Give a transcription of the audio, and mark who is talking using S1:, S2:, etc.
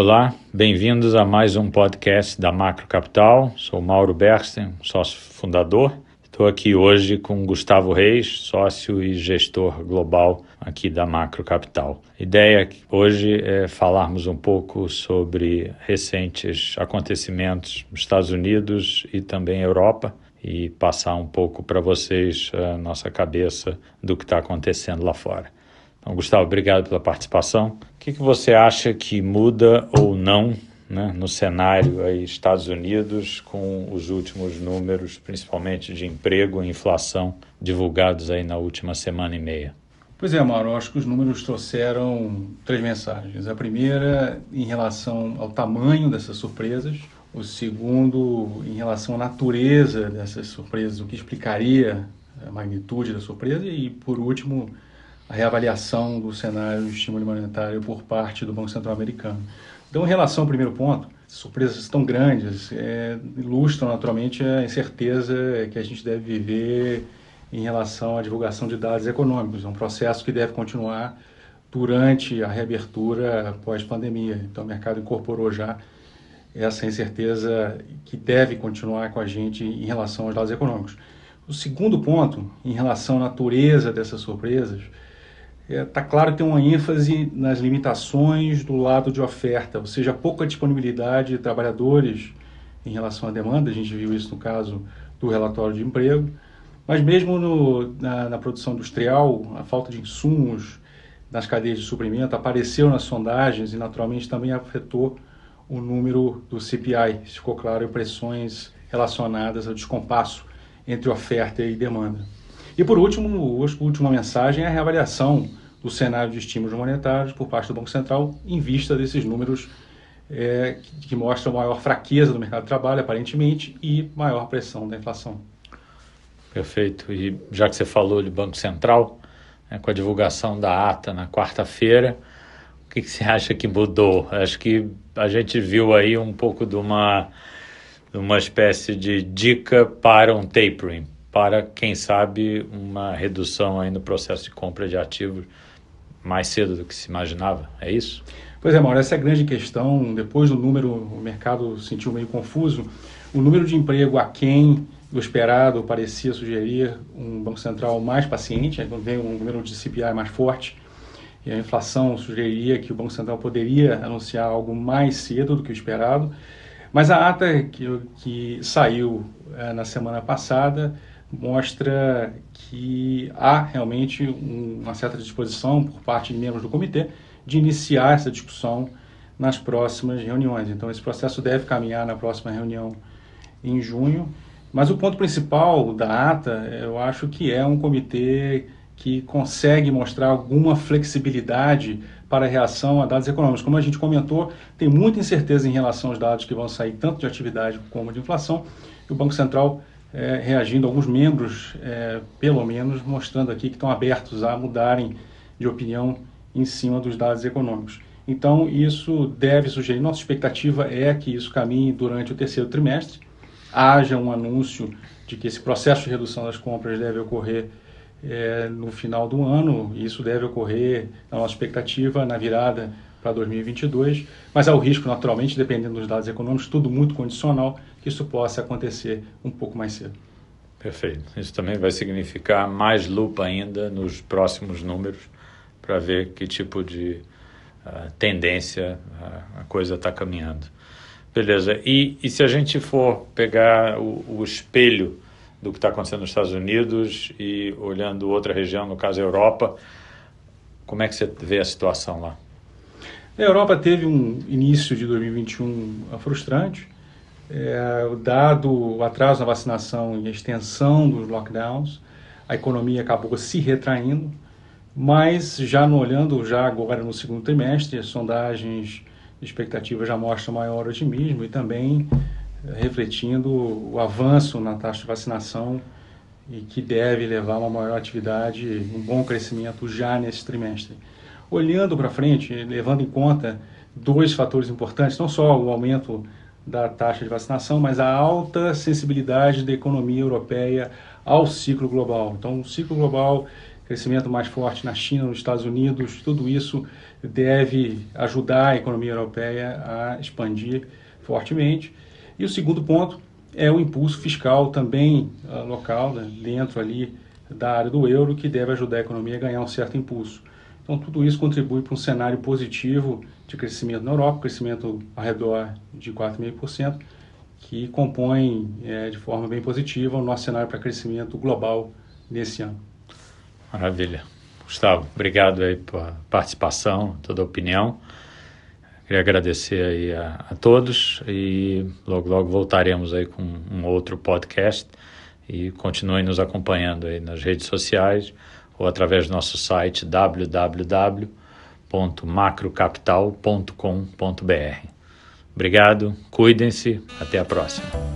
S1: Olá, bem-vindos a mais um podcast da Macro Capital. Sou Mauro Bersten, sócio fundador. Estou aqui hoje com Gustavo Reis, sócio e gestor global aqui da Macro Capital. A ideia hoje é falarmos um pouco sobre recentes acontecimentos nos Estados Unidos e também Europa e passar um pouco para vocês a nossa cabeça do que está acontecendo lá fora. Então, Gustavo, obrigado pela participação. O que, que você acha que muda ou não né, no cenário aí Estados Unidos com os últimos números, principalmente de emprego e inflação, divulgados aí na última semana e meia?
S2: Pois é, Mauro, acho que os números trouxeram três mensagens. A primeira, em relação ao tamanho dessas surpresas. O segundo, em relação à natureza dessas surpresas, o que explicaria a magnitude da surpresa. E, por último, a reavaliação do cenário de estímulo monetário por parte do Banco Central Americano. Então, em relação ao primeiro ponto, surpresas tão grandes é, ilustram naturalmente a incerteza que a gente deve viver em relação à divulgação de dados econômicos. É um processo que deve continuar durante a reabertura pós-pandemia. Então, o mercado incorporou já essa incerteza que deve continuar com a gente em relação aos dados econômicos. O segundo ponto, em relação à natureza dessas surpresas, está é, tá claro que tem uma ênfase nas limitações do lado de oferta, ou seja, pouca disponibilidade de trabalhadores em relação à demanda. A gente viu isso no caso do relatório de emprego. Mas mesmo no, na, na, produção industrial, a falta de insumos nas cadeias de suprimento apareceu nas sondagens e naturalmente também afetou o número do CPI. Ficou claro pressões relacionadas ao descompasso entre oferta e demanda. E por último, a última mensagem é a reavaliação do cenário de estímulos monetários por parte do Banco Central em vista desses números é, que, mostram maior fraqueza do mercado de trabalho, aparentemente, e maior pressão da inflação.
S1: Perfeito. E já que você falou de Banco Central, né, com a divulgação da ata na quarta-feira, o que, que você acha que mudou? Acho que a gente viu aí um pouco de uma, de uma espécie de dica para um tapering para, quem sabe, uma redução aí no processo de compra de ativos mais cedo do que se imaginava. É isso?
S2: Pois é, Mauro, essa é a grande questão. Depois do número, o mercado se sentiu meio confuso. O número de emprego aquém do esperado parecia sugerir um Banco Central mais paciente, veio um número de CPI mais forte. E a inflação sugeriria que o Banco Central poderia anunciar algo mais cedo do que o esperado. Mas a ata que, que saiu é, na semana passada mostra que há realmente um, uma certa disposição por parte de membros do comitê de iniciar essa discussão nas próximas reuniões. Então, esse processo deve caminhar na próxima reunião em junho. Mas o ponto principal da ata, eu acho que é um comitê que consegue mostrar alguma flexibilidade para a reação a dados econômicos. Como a gente comentou, tem muita incerteza em relação aos dados que vão sair tanto de atividade como de inflação. E o Banco Central é, reagindo, alguns membros, é, pelo menos, mostrando aqui que estão abertos a mudarem de opinião em cima dos dados econômicos. Então, isso deve sugerir, nossa expectativa é que isso caminhe durante o terceiro trimestre, haja um anúncio de que esse processo de redução das compras deve ocorrer é, no final do ano, isso deve ocorrer, na nossa expectativa, na virada para 2022, mas há o risco, naturalmente, dependendo dos dados econômicos, tudo muito condicional, que isso possa acontecer um pouco mais cedo.
S1: Perfeito. Isso também vai significar mais lupa ainda nos próximos números para ver que tipo de uh, tendência uh, a coisa está caminhando. Beleza. E, e se a gente for pegar o, o espelho do que está acontecendo nos Estados Unidos e olhando outra região, no caso a Europa, como é que você vê a situação lá?
S2: A Europa teve um início de 2021 frustrante, é, dado o atraso na vacinação e a extensão dos lockdowns, a economia acabou se retraindo, mas já no olhando já agora no segundo trimestre, as sondagens de expectativa já mostram maior otimismo e também é, refletindo o avanço na taxa de vacinação e que deve levar a uma maior atividade, um bom crescimento já nesse trimestre. Olhando para frente, levando em conta dois fatores importantes, não só o aumento da taxa de vacinação, mas a alta sensibilidade da economia europeia ao ciclo global. Então, o ciclo global crescimento mais forte na China, nos Estados Unidos, tudo isso deve ajudar a economia europeia a expandir fortemente. E o segundo ponto é o impulso fiscal também uh, local, né, dentro ali da área do euro, que deve ajudar a economia a ganhar um certo impulso. Então, tudo isso contribui para um cenário positivo de crescimento na Europa, crescimento ao redor de 4,5%, que compõe é, de forma bem positiva o nosso cenário para crescimento global nesse ano.
S1: Maravilha. Gustavo, obrigado aí pela participação, toda a opinião. Queria agradecer aí a, a, todos e logo logo voltaremos aí com um outro podcast e continuem nos acompanhando aí nas redes sociais ou através do nosso site www.macrocapital.com.br. Obrigado, cuidem-se, até a próxima.